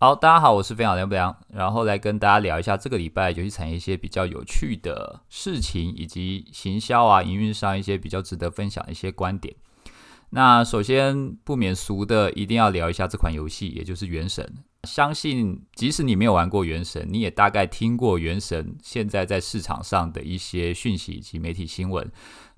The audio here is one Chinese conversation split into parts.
好，大家好，我是分享梁不良，然后来跟大家聊一下这个礼拜游戏产业一些比较有趣的事情，以及行销啊、营运上一些比较值得分享的一些观点。那首先不免俗的，一定要聊一下这款游戏，也就是《原神》。相信即使你没有玩过《原神》，你也大概听过《原神》现在在市场上的一些讯息以及媒体新闻。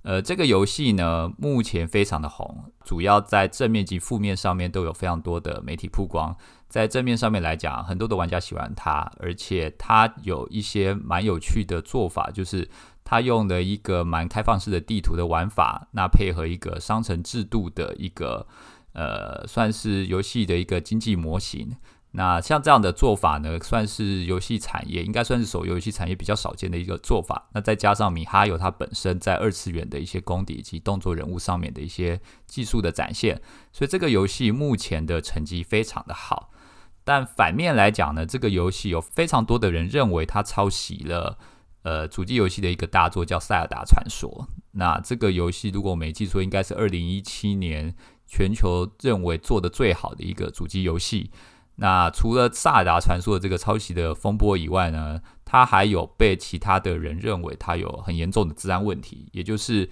呃，这个游戏呢，目前非常的红，主要在正面及负面上面都有非常多的媒体曝光。在正面上面来讲，很多的玩家喜欢它，而且它有一些蛮有趣的做法，就是它用了一个蛮开放式的地图的玩法，那配合一个商城制度的一个呃，算是游戏的一个经济模型。那像这样的做法呢，算是游戏产业应该算是手游游戏产业比较少见的一个做法。那再加上米哈游它本身在二次元的一些功底以及动作人物上面的一些技术的展现，所以这个游戏目前的成绩非常的好。但反面来讲呢，这个游戏有非常多的人认为它抄袭了呃主机游戏的一个大作叫《塞尔达传说》。那这个游戏如果我没记错，应该是二零一七年全球认为做的最好的一个主机游戏。那除了《萨尔达传说》的这个抄袭的风波以外呢，它还有被其他的人认为它有很严重的治安问题，也就是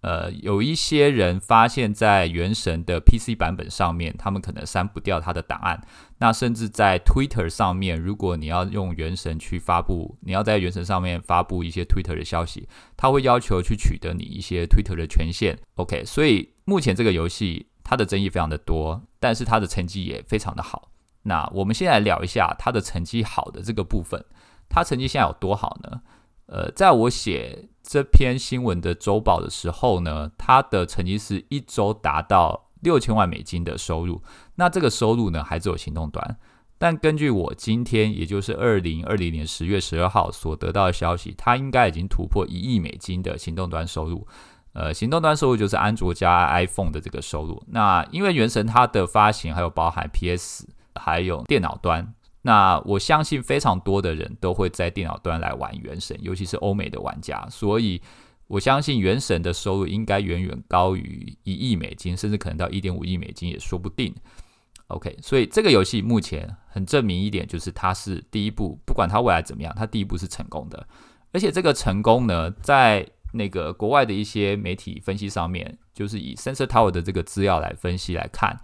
呃，有一些人发现，在《原神》的 PC 版本上面，他们可能删不掉它的档案。那甚至在 Twitter 上面，如果你要用《原神》去发布，你要在《原神》上面发布一些 Twitter 的消息，他会要求去取得你一些 Twitter 的权限。OK，所以目前这个游戏它的争议非常的多，但是它的成绩也非常的好。那我们先来聊一下他的成绩好的这个部分。他成绩现在有多好呢？呃，在我写这篇新闻的周报的时候呢，他的成绩是一周达到六千万美金的收入。那这个收入呢，还只有行动端。但根据我今天，也就是二零二零年十月十二号所得到的消息，他应该已经突破一亿美金的行动端收入。呃，行动端收入就是安卓加 iPhone 的这个收入。那因为原神它的发行还有包含 PS。还有电脑端，那我相信非常多的人都会在电脑端来玩《原神》，尤其是欧美的玩家，所以我相信《原神》的收入应该远远高于一亿美金，甚至可能到一点五亿美金也说不定。OK，所以这个游戏目前很证明一点，就是它是第一步，不管它未来怎么样，它第一步是成功的。而且这个成功呢，在那个国外的一些媒体分析上面，就是以 Sensor Tower 的这个资料来分析来看。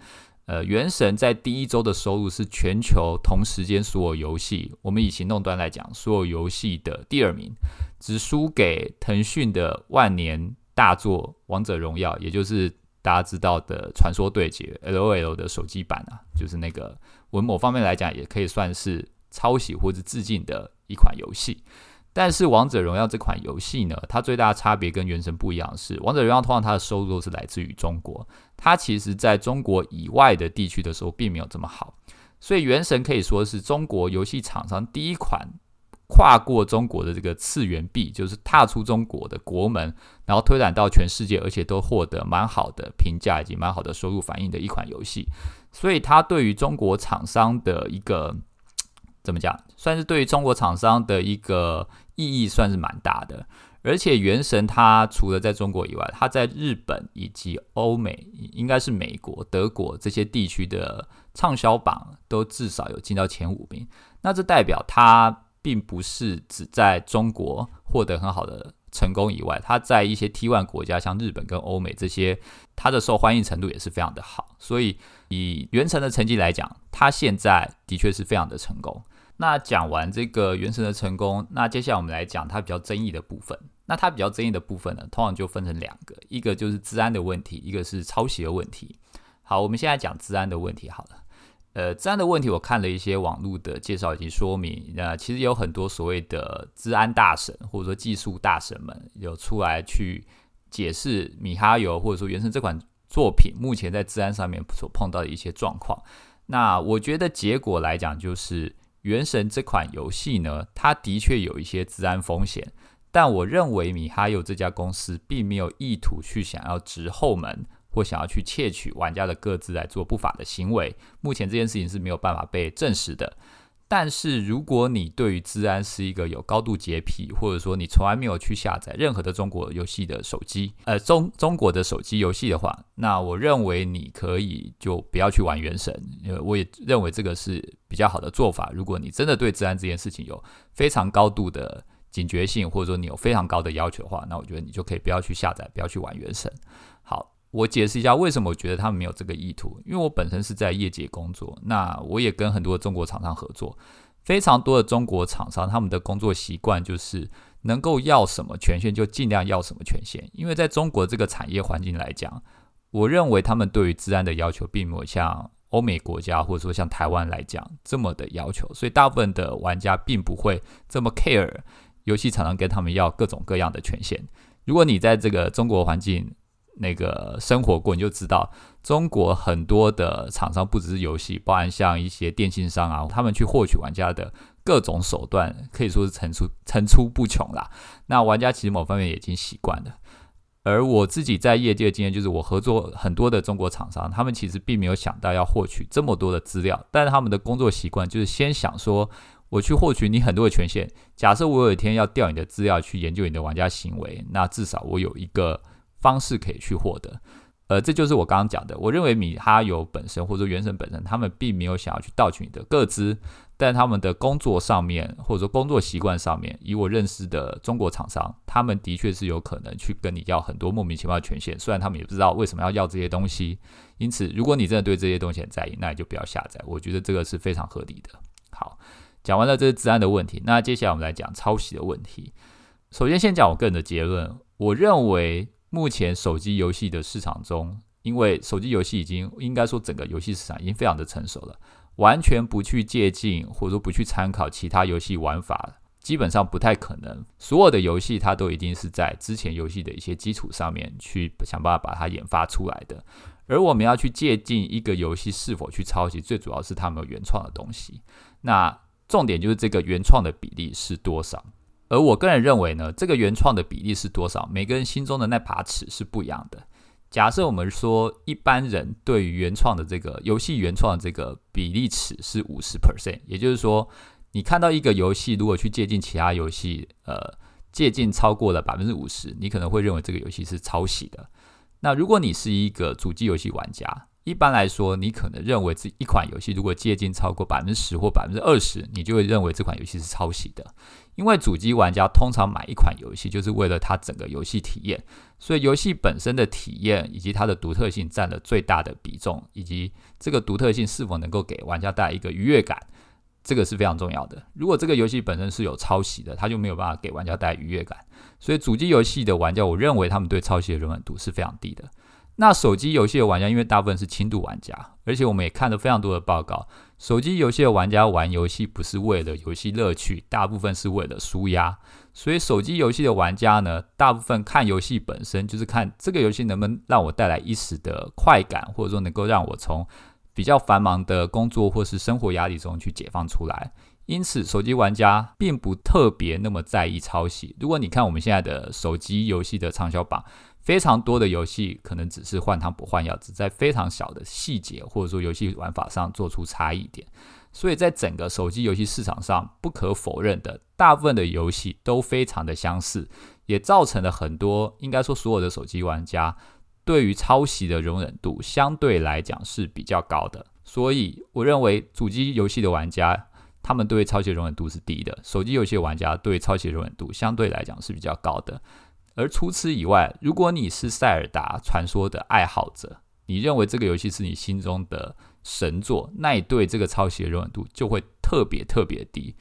呃，原神在第一周的收入是全球同时间所有游戏，我们以行动端来讲，所有游戏的第二名，只输给腾讯的万年大作《王者荣耀》，也就是大家知道的《传说对决》LOL 的手机版啊，就是那个，文某方面来讲，也可以算是抄袭或者致敬的一款游戏。但是《王者荣耀》这款游戏呢，它最大的差别跟《原神》不一样，是《王者荣耀》通常它的收入都是来自于中国，它其实在中国以外的地区的时候并没有这么好，所以《原神》可以说是中国游戏厂商第一款跨过中国的这个次元壁，就是踏出中国的国门，然后推展到全世界，而且都获得蛮好的评价以及蛮好的收入反应的一款游戏，所以它对于中国厂商的一个怎么讲，算是对于中国厂商的一个。意义算是蛮大的，而且《原神》它除了在中国以外，它在日本以及欧美，应该是美国、德国这些地区的畅销榜都至少有进到前五名。那这代表它并不是只在中国获得很好的成功以外，它在一些 T one 国家，像日本跟欧美这些，它的受欢迎程度也是非常的好。所以以《原神》的成绩来讲，它现在的确是非常的成功。那讲完这个原神的成功，那接下来我们来讲它比较争议的部分。那它比较争议的部分呢，通常就分成两个，一个就是治安的问题，一个是抄袭的问题。好，我们现在讲治安的问题好了。呃，治安的问题，我看了一些网络的介绍以及说明，那其实有很多所谓的治安大神或者说技术大神们有出来去解释米哈游或者说原神这款作品目前在治安上面所碰到的一些状况。那我觉得结果来讲就是。原神这款游戏呢，它的确有一些治安风险，但我认为米哈游这家公司并没有意图去想要直后门或想要去窃取玩家的各自来做不法的行为。目前这件事情是没有办法被证实的。但是如果你对于治安是一个有高度洁癖，或者说你从来没有去下载任何的中国游戏的手机，呃，中中国的手机游戏的话，那我认为你可以就不要去玩原神，因为我也认为这个是比较好的做法。如果你真的对治安这件事情有非常高度的警觉性，或者说你有非常高的要求的话，那我觉得你就可以不要去下载，不要去玩原神。我解释一下为什么我觉得他们没有这个意图，因为我本身是在业界工作，那我也跟很多中国厂商合作，非常多的中国厂商他们的工作习惯就是能够要什么权限就尽量要什么权限，因为在中国这个产业环境来讲，我认为他们对于治安的要求并没有像欧美国家或者说像台湾来讲这么的要求，所以大部分的玩家并不会这么 care 游戏厂商跟他们要各种各样的权限。如果你在这个中国环境，那个生活过你就知道，中国很多的厂商不只是游戏，包含像一些电信商啊，他们去获取玩家的各种手段可以说是层出层出不穷啦。那玩家其实某方面已经习惯了。而我自己在业界的经验就是，我合作很多的中国厂商，他们其实并没有想到要获取这么多的资料，但是他们的工作习惯就是先想说，我去获取你很多的权限。假设我有一天要调你的资料去研究你的玩家行为，那至少我有一个。方式可以去获得，呃，这就是我刚刚讲的。我认为米哈游本身或者说原神本身，他们并没有想要去盗取你的个资，但他们的工作上面或者说工作习惯上面，以我认识的中国厂商，他们的确是有可能去跟你要很多莫名其妙的权限，虽然他们也不知道为什么要要这些东西。因此，如果你真的对这些东西很在意，那你就不要下载。我觉得这个是非常合理的。好，讲完了这是治安的问题，那接下来我们来讲抄袭的问题。首先，先讲我个人的结论，我认为。目前手机游戏的市场中，因为手机游戏已经应该说整个游戏市场已经非常的成熟了，完全不去借鉴或者说不去参考其他游戏玩法，基本上不太可能。所有的游戏它都一定是在之前游戏的一些基础上面去想办法把它研发出来的。而我们要去借鉴一个游戏是否去抄袭，最主要是他们原创的东西。那重点就是这个原创的比例是多少。而我个人认为呢，这个原创的比例是多少？每个人心中的那把尺是不一样的。假设我们说一般人对于原创的这个游戏原创的这个比例尺是五十 percent，也就是说，你看到一个游戏如果去接近其他游戏，呃，接近超过了百分之五十，你可能会认为这个游戏是抄袭的。那如果你是一个主机游戏玩家，一般来说，你可能认为这一款游戏如果接近超过百分之十或百分之二十，你就会认为这款游戏是抄袭的。因为主机玩家通常买一款游戏就是为了它整个游戏体验，所以游戏本身的体验以及它的独特性占了最大的比重，以及这个独特性是否能够给玩家带来一个愉悦感，这个是非常重要的。如果这个游戏本身是有抄袭的，它就没有办法给玩家带来愉悦感。所以主机游戏的玩家，我认为他们对抄袭的容忍度是非常低的。那手机游戏的玩家，因为大部分是轻度玩家，而且我们也看了非常多的报告，手机游戏的玩家玩游戏不是为了游戏乐趣，大部分是为了舒压。所以手机游戏的玩家呢，大部分看游戏本身就是看这个游戏能不能让我带来一时的快感，或者说能够让我从比较繁忙的工作或是生活压力中去解放出来。因此，手机玩家并不特别那么在意抄袭。如果你看我们现在的手机游戏的畅销榜。非常多的游戏可能只是换汤不换药，只在非常小的细节或者说游戏玩法上做出差异点。所以在整个手机游戏市场上，不可否认的，大部分的游戏都非常的相似，也造成了很多应该说所有的手机玩家对于抄袭的容忍度相对来讲是比较高的。所以我认为主机游戏的玩家他们对抄袭容忍度是低的，手机游戏玩家对抄袭容忍度相对来讲是比较高的。而除此以外，如果你是塞尔达传说的爱好者，你认为这个游戏是你心中的神作，那你对这个抄袭的容忍度就会特别特别低。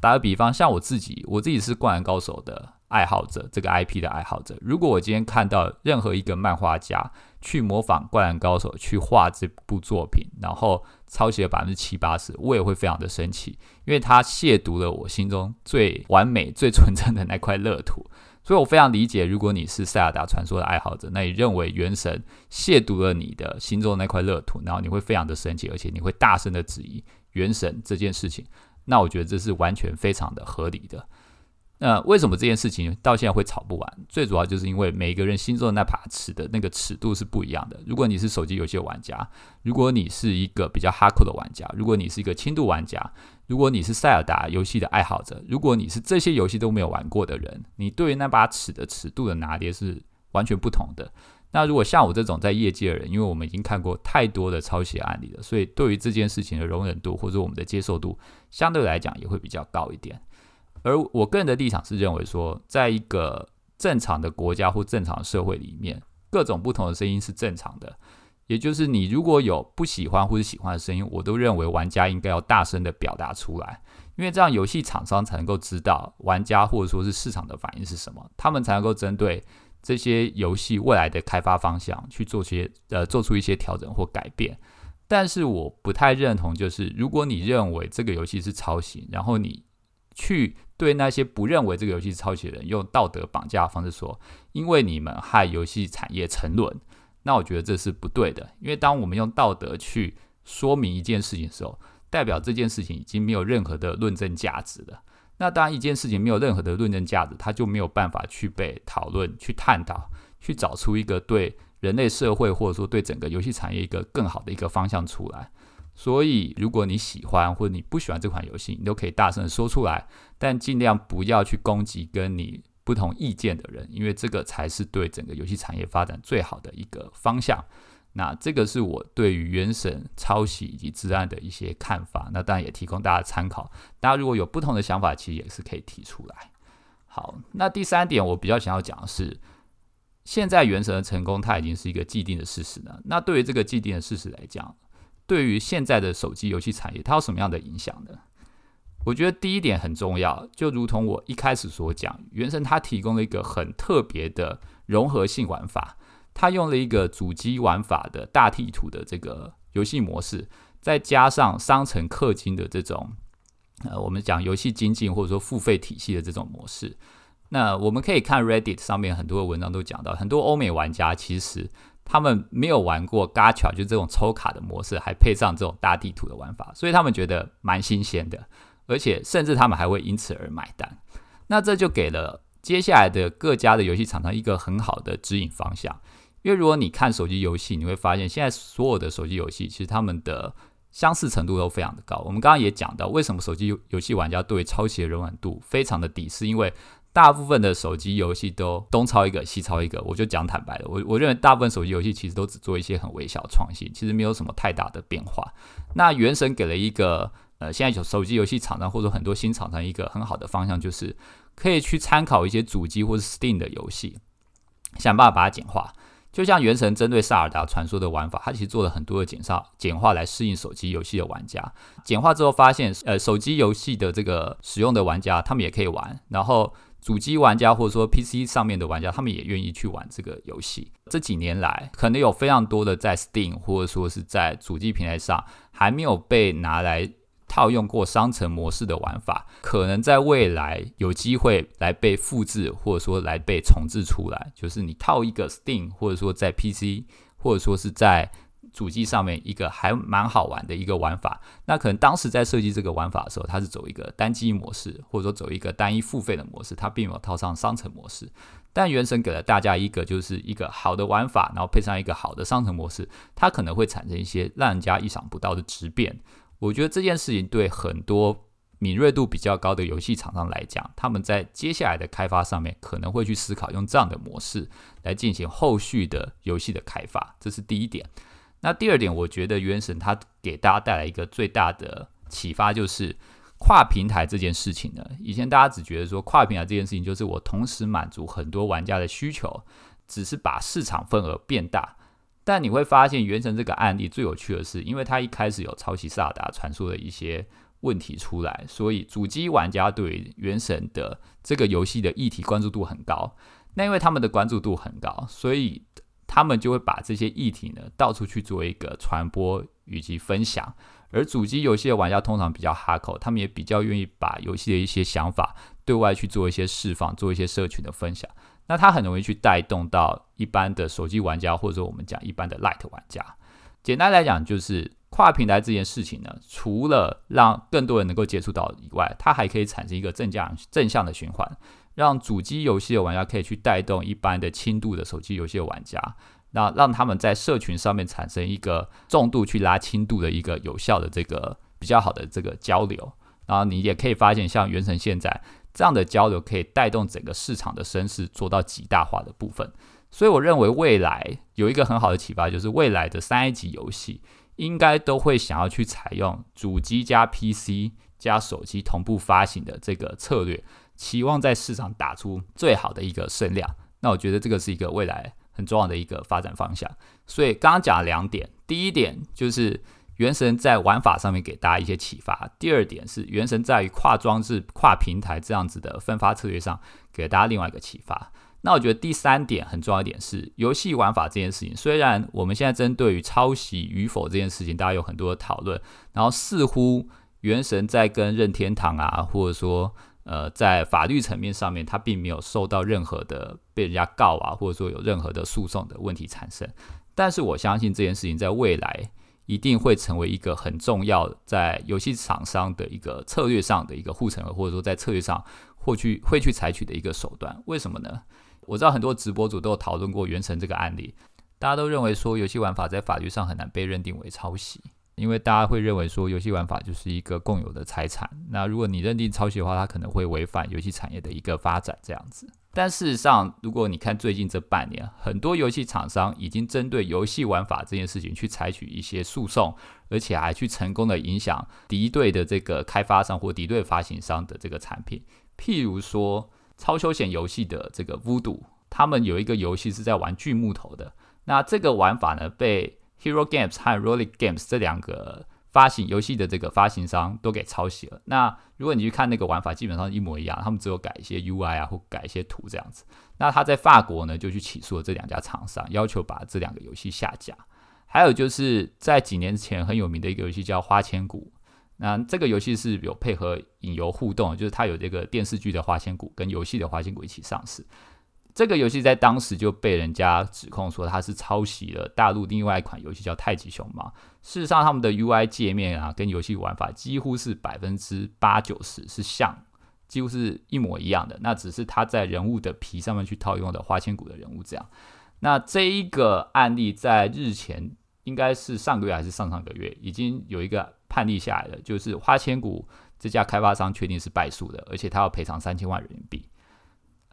打个比方，像我自己，我自己是灌篮高手的爱好者，这个 IP 的爱好者。如果我今天看到任何一个漫画家去模仿灌篮高手去画这部作品，然后抄袭了百分之七八十，我也会非常的生气，因为他亵渎了我心中最完美、最纯真的那块乐土。所以我非常理解，如果你是塞尔达传说的爱好者，那你认为原神亵渎了你的心中的那块乐土，然后你会非常的生气，而且你会大声的质疑原神这件事情。那我觉得这是完全非常的合理的。那为什么这件事情到现在会吵不完？最主要就是因为每个人心中的那把尺的那个尺度是不一样的。如果你是手机游戏玩家，如果你是一个比较哈扣的玩家，如果你是一个轻度玩家，如果你是塞尔达游戏的爱好者，如果你是这些游戏都没有玩过的人，你对于那把尺的尺度的拿捏是完全不同的。那如果像我这种在业界的人，因为我们已经看过太多的抄袭案例了，所以对于这件事情的容忍度或者我们的接受度，相对来讲也会比较高一点。而我个人的立场是认为说，在一个正常的国家或正常的社会里面，各种不同的声音是正常的。也就是你如果有不喜欢或者喜欢的声音，我都认为玩家应该要大声的表达出来，因为这样游戏厂商才能够知道玩家或者说是市场的反应是什么，他们才能够针对这些游戏未来的开发方向去做些呃做出一些调整或改变。但是我不太认同，就是如果你认为这个游戏是抄袭，然后你去对那些不认为这个游戏是抄袭的人用道德绑架的方式说，因为你们害游戏产业沉沦，那我觉得这是不对的。因为当我们用道德去说明一件事情的时候，代表这件事情已经没有任何的论证价值了。那当一件事情没有任何的论证价值，它就没有办法去被讨论、去探讨、去找出一个对人类社会或者说对整个游戏产业一个更好的一个方向出来。所以，如果你喜欢或者你不喜欢这款游戏，你都可以大声的说出来，但尽量不要去攻击跟你不同意见的人，因为这个才是对整个游戏产业发展最好的一个方向。那这个是我对于原神抄袭以及治安的一些看法，那当然也提供大家参考。大家如果有不同的想法，其实也是可以提出来。好，那第三点我比较想要讲的是，现在原神的成功，它已经是一个既定的事实了。那对于这个既定的事实来讲，对于现在的手机游戏产业，它有什么样的影响呢？我觉得第一点很重要，就如同我一开始所讲，原神它提供了一个很特别的融合性玩法，它用了一个主机玩法的大地图的这个游戏模式，再加上商城氪金的这种，呃，我们讲游戏经济或者说付费体系的这种模式。那我们可以看 Reddit 上面很多的文章都讲到，很多欧美玩家其实。他们没有玩过 Gacha，就这种抽卡的模式，还配上这种大地图的玩法，所以他们觉得蛮新鲜的，而且甚至他们还会因此而买单。那这就给了接下来的各家的游戏厂商一个很好的指引方向。因为如果你看手机游戏，你会发现现在所有的手机游戏其实他们的相似程度都非常的高。我们刚刚也讲到，为什么手机游戏玩家对抄袭的容忍度非常的低，是因为大部分的手机游戏都东抄一个西抄一个，我就讲坦白的，我我认为大部分手机游戏其实都只做一些很微小创新，其实没有什么太大的变化。那原神给了一个呃，现在有手机游戏厂商或者很多新厂商一个很好的方向，就是可以去参考一些主机或者 Steam 的游戏，想办法把它简化。就像原神针对萨尔达传说的玩法，它其实做了很多的简化简化来适应手机游戏的玩家。简化之后发现，呃，手机游戏的这个使用的玩家他们也可以玩，然后。主机玩家或者说 PC 上面的玩家，他们也愿意去玩这个游戏。这几年来，可能有非常多的在 Steam 或者说是在主机平台上还没有被拿来套用过商城模式的玩法，可能在未来有机会来被复制，或者说来被重置出来。就是你套一个 Steam，或者说在 PC，或者说是在。主机上面一个还蛮好玩的一个玩法，那可能当时在设计这个玩法的时候，它是走一个单机模式，或者说走一个单一付费的模式，它并没有套上商城模式。但原神给了大家一个就是一个好的玩法，然后配上一个好的商城模式，它可能会产生一些让人家意想不到的质变。我觉得这件事情对很多敏锐度比较高的游戏厂商来讲，他们在接下来的开发上面可能会去思考用这样的模式来进行后续的游戏的开发，这是第一点。那第二点，我觉得《原神》它给大家带来一个最大的启发，就是跨平台这件事情呢。以前大家只觉得说跨平台这件事情，就是我同时满足很多玩家的需求，只是把市场份额变大。但你会发现，《原神》这个案例最有趣的是，因为它一开始有抄袭《萨达传说》的一些问题出来，所以主机玩家对《原神》的这个游戏的议题关注度很高。那因为他们的关注度很高，所以。他们就会把这些议题呢到处去做一个传播以及分享，而主机游戏的玩家通常比较哈口，他们也比较愿意把游戏的一些想法对外去做一些释放，做一些社群的分享。那它很容易去带动到一般的手机玩家，或者说我们讲一般的 Light 玩家。简单来讲，就是。跨平台这件事情呢，除了让更多人能够接触到以外，它还可以产生一个正向正向的循环，让主机游戏的玩家可以去带动一般的轻度的手机游戏的玩家，那让他们在社群上面产生一个重度去拉轻度的一个有效的这个比较好的这个交流。然后你也可以发现，像原神现在这样的交流，可以带动整个市场的声势做到极大化的部分。所以我认为未来有一个很好的启发，就是未来的三 A 级游戏。应该都会想要去采用主机加 PC 加手机同步发行的这个策略，期望在市场打出最好的一个声量。那我觉得这个是一个未来很重要的一个发展方向。所以刚刚讲了两点，第一点就是原神在玩法上面给大家一些启发；第二点是原神在于跨装置、跨平台这样子的分发策略上给大家另外一个启发。那我觉得第三点很重要一点是游戏玩法这件事情。虽然我们现在针对于抄袭与否这件事情，大家有很多的讨论，然后似乎原神在跟任天堂啊，或者说呃在法律层面上面，它并没有受到任何的被人家告啊，或者说有任何的诉讼的问题产生。但是我相信这件事情在未来一定会成为一个很重要在游戏厂商的一个策略上的一个护城河，或者说在策略上或去会去采取的一个手段。为什么呢？我知道很多直播主都有讨论过《原神》这个案例，大家都认为说游戏玩法在法律上很难被认定为抄袭，因为大家会认为说游戏玩法就是一个共有的财产。那如果你认定抄袭的话，它可能会违反游戏产业的一个发展这样子。但事实上，如果你看最近这半年，很多游戏厂商已经针对游戏玩法这件事情去采取一些诉讼，而且还去成功的影响敌对的这个开发商或敌对发行商的这个产品，譬如说。超休闲游戏的这个 Voodoo，他们有一个游戏是在玩锯木头的。那这个玩法呢，被 Hero Games 和 Rolling Games 这两个发行游戏的这个发行商都给抄袭了。那如果你去看那个玩法，基本上一模一样，他们只有改一些 UI 啊，或改一些图这样子。那他在法国呢，就去起诉了这两家厂商，要求把这两个游戏下架。还有就是在几年前很有名的一个游戏叫《花千骨》。那这个游戏是有配合影游互动，就是它有这个电视剧的花千骨跟游戏的花千骨一起上市。这个游戏在当时就被人家指控说它是抄袭了大陆另外一款游戏叫《太极熊猫》。事实上，他们的 UI 界面啊跟游戏玩法几乎是百分之八九十是像，几乎是一模一样的。那只是他在人物的皮上面去套用的花千骨的人物这样。那这一个案例在日前应该是上个月还是上上个月，已经有一个。判例下来了，就是花千骨这家开发商确定是败诉的，而且他要赔偿三千万人民币。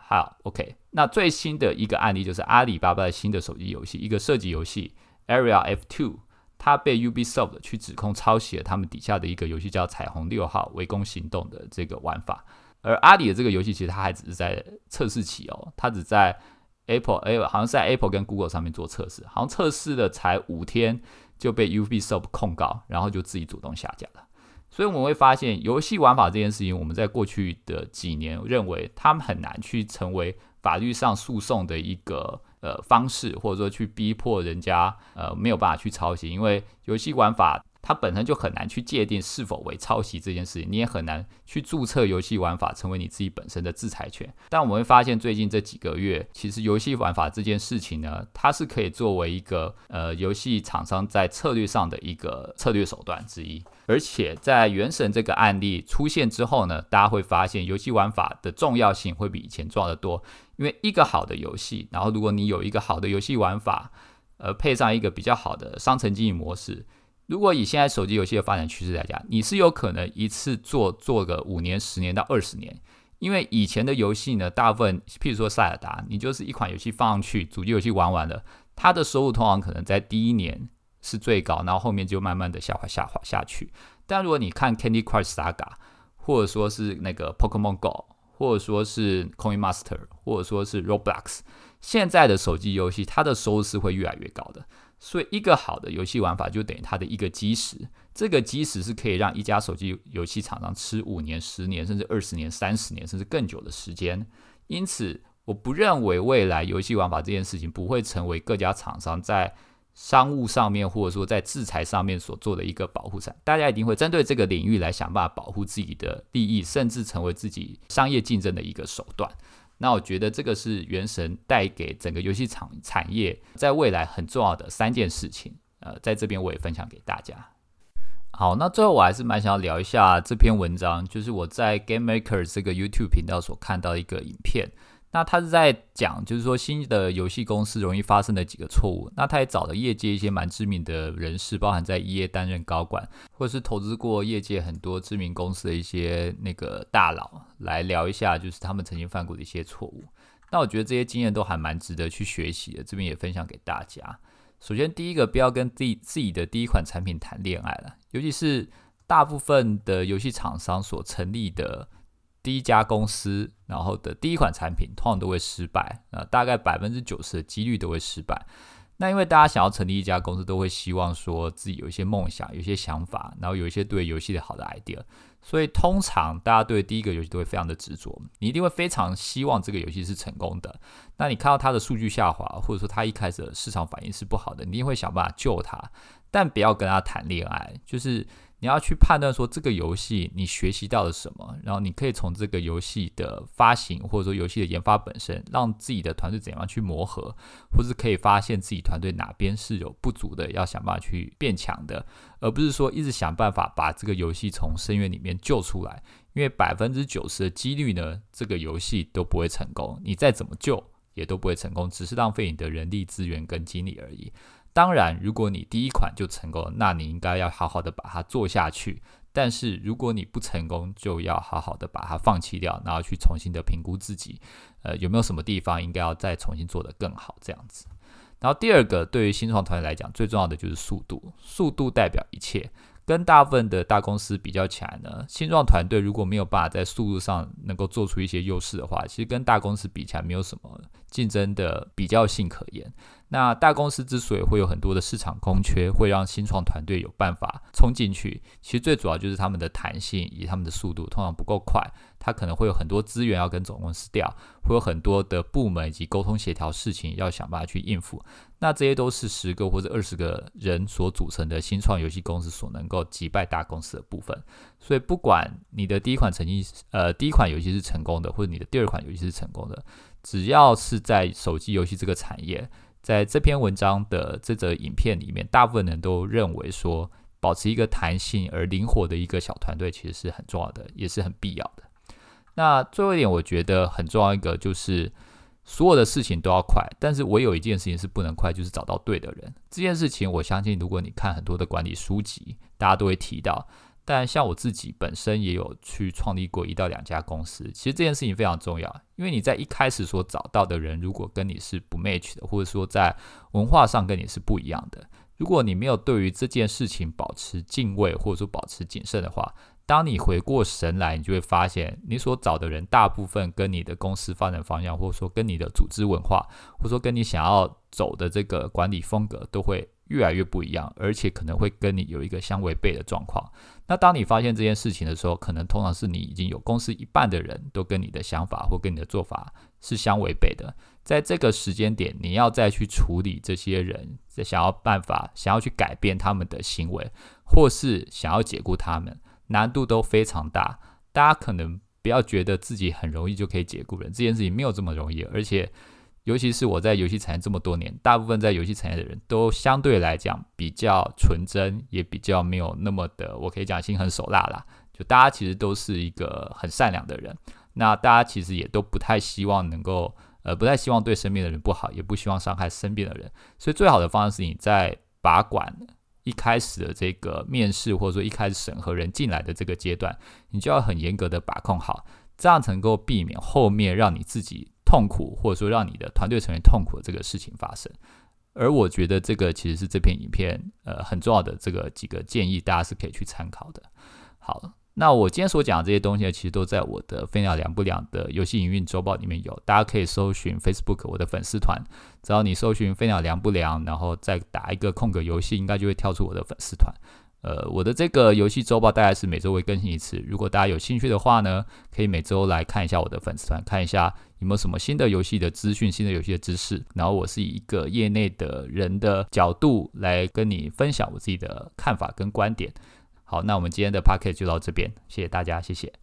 好，OK，那最新的一个案例就是阿里巴巴的新的手机游戏，一个射击游戏 Area F Two，它被 Ubisoft 去指控抄袭了他们底下的一个游戏叫彩虹六号围攻行动的这个玩法。而阿里的这个游戏其实它还只是在测试期哦，它只在 Apple，哎，好像是在 Apple 跟 Google 上面做测试，好像测试了才五天。就被 Ubisoft 控告，然后就自己主动下架了。所以我们会发现，游戏玩法这件事情，我们在过去的几年认为他们很难去成为法律上诉讼的一个呃方式，或者说去逼迫人家呃没有办法去抄袭，因为游戏玩法。它本身就很难去界定是否为抄袭这件事情，你也很难去注册游戏玩法成为你自己本身的制裁权。但我们会发现，最近这几个月，其实游戏玩法这件事情呢，它是可以作为一个呃游戏厂商在策略上的一个策略手段之一。而且在原神这个案例出现之后呢，大家会发现游戏玩法的重要性会比以前重要的多。因为一个好的游戏，然后如果你有一个好的游戏玩法，呃，配上一个比较好的商城经营模式。如果以现在手机游戏的发展趋势来讲，你是有可能一次做做个五年、十年到二十年，因为以前的游戏呢，大部分譬如说塞尔达，你就是一款游戏放上去，主机游戏玩完了，它的收入通常可能在第一年是最高，然后后面就慢慢的下滑、下滑下去。但如果你看 Candy Crush Saga，或者说是那个 Pokemon Go，或者说是 Coin Master，或者说是 Roblox，现在的手机游戏，它的收入是会越来越高的。所以，一个好的游戏玩法就等于它的一个基石。这个基石是可以让一家手机游戏厂商吃五年、十年，甚至二十年、三十年，甚至更久的时间。因此，我不认为未来游戏玩法这件事情不会成为各家厂商在商务上面，或者说在制裁上面所做的一个保护伞。大家一定会针对这个领域来想办法保护自己的利益，甚至成为自己商业竞争的一个手段。那我觉得这个是原神带给整个游戏厂产业在未来很重要的三件事情，呃，在这边我也分享给大家。好，那最后我还是蛮想要聊一下这篇文章，就是我在 Game Maker 这个 YouTube 频道所看到一个影片。那他是在讲，就是说新的游戏公司容易发生的几个错误。那他也找了业界一些蛮知名的人士，包含在 EA 担任高管，或者是投资过业界很多知名公司的一些那个大佬，来聊一下，就是他们曾经犯过的一些错误。那我觉得这些经验都还蛮值得去学习的，这边也分享给大家。首先，第一个不要跟自己自己的第一款产品谈恋爱了，尤其是大部分的游戏厂商所成立的。第一家公司，然后的第一款产品通常都会失败，呃，大概百分之九十的几率都会失败。那因为大家想要成立一家公司，都会希望说自己有一些梦想、有一些想法，然后有一些对游戏的好的 idea，所以通常大家对第一个游戏都会非常的执着，你一定会非常希望这个游戏是成功的。那你看到它的数据下滑，或者说它一开始的市场反应是不好的，你一定会想办法救它，但不要跟他谈恋爱，就是。你要去判断说这个游戏你学习到了什么，然后你可以从这个游戏的发行或者说游戏的研发本身，让自己的团队怎样去磨合，或是可以发现自己团队哪边是有不足的，要想办法去变强的，而不是说一直想办法把这个游戏从深渊里面救出来，因为百分之九十的几率呢，这个游戏都不会成功，你再怎么救也都不会成功，只是浪费你的人力资源跟精力而已。当然，如果你第一款就成功，那你应该要好好的把它做下去。但是如果你不成功，就要好好的把它放弃掉，然后去重新的评估自己，呃，有没有什么地方应该要再重新做得更好这样子。然后第二个，对于新创团队来讲，最重要的就是速度，速度代表一切。跟大部分的大公司比较起来呢，新创团队如果没有办法在速度上能够做出一些优势的话，其实跟大公司比起来没有什么竞争的比较性可言。那大公司之所以会有很多的市场空缺，会让新创团队有办法冲进去，其实最主要就是他们的弹性以及他们的速度通常不够快，它可能会有很多资源要跟总公司调，会有很多的部门以及沟通协调事情要想办法去应付。那这些都是十个或者二十个人所组成的新创游戏公司所能够击败大公司的部分。所以，不管你的第一款成绩，呃，第一款游戏是成功的，或者你的第二款游戏是成功的，只要是在手机游戏这个产业。在这篇文章的这则影片里面，大部分人都认为说，保持一个弹性而灵活的一个小团队其实是很重要的，也是很必要的。那最后一点，我觉得很重要一个就是，所有的事情都要快，但是我有一件事情是不能快，就是找到对的人。这件事情，我相信如果你看很多的管理书籍，大家都会提到。但像我自己本身也有去创立过一到两家公司，其实这件事情非常重要，因为你在一开始所找到的人，如果跟你是不 match 的，或者说在文化上跟你是不一样的，如果你没有对于这件事情保持敬畏或者说保持谨慎的话，当你回过神来，你就会发现你所找的人大部分跟你的公司发展方向，或者说跟你的组织文化，或者说跟你想要走的这个管理风格，都会越来越不一样，而且可能会跟你有一个相违背的状况。那当你发现这件事情的时候，可能通常是你已经有公司一半的人都跟你的想法或跟你的做法是相违背的。在这个时间点，你要再去处理这些人，想要办法想要去改变他们的行为，或是想要解雇他们，难度都非常大。大家可能不要觉得自己很容易就可以解雇人，这件事情没有这么容易，而且。尤其是我在游戏产业这么多年，大部分在游戏产业的人都相对来讲比较纯真，也比较没有那么的，我可以讲心狠手辣啦。就大家其实都是一个很善良的人，那大家其实也都不太希望能够，呃，不太希望对身边的人不好，也不希望伤害身边的人。所以最好的方式是你在把管一开始的这个面试，或者说一开始审核人进来的这个阶段，你就要很严格的把控好，这样才能够避免后面让你自己。痛苦，或者说让你的团队成员痛苦的这个事情发生，而我觉得这个其实是这篇影片呃很重要的这个几个建议，大家是可以去参考的。好，那我今天所讲的这些东西呢，其实都在我的飞鸟良不良的游戏营运周报里面有，大家可以搜寻 Facebook 我的粉丝团，只要你搜寻飞鸟良不良，然后再打一个空格游戏，应该就会跳出我的粉丝团。呃，我的这个游戏周报大概是每周会更新一次。如果大家有兴趣的话呢，可以每周来看一下我的粉丝团，看一下有没有什么新的游戏的资讯、新的游戏的知识。然后我是以一个业内的人的角度来跟你分享我自己的看法跟观点。好，那我们今天的 p a c k e t 就到这边，谢谢大家，谢谢。